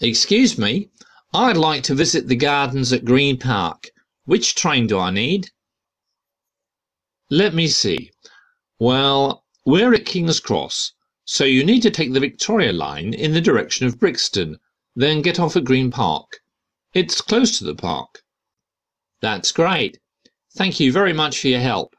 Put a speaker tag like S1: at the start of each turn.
S1: Excuse me, I'd like to visit the gardens at Green Park. Which train do I need? Let me see. Well, we're at King's Cross, so you need to take the Victoria line in the direction of Brixton, then get off at Green Park. It's close to the park. That's great. Thank you very much for your help.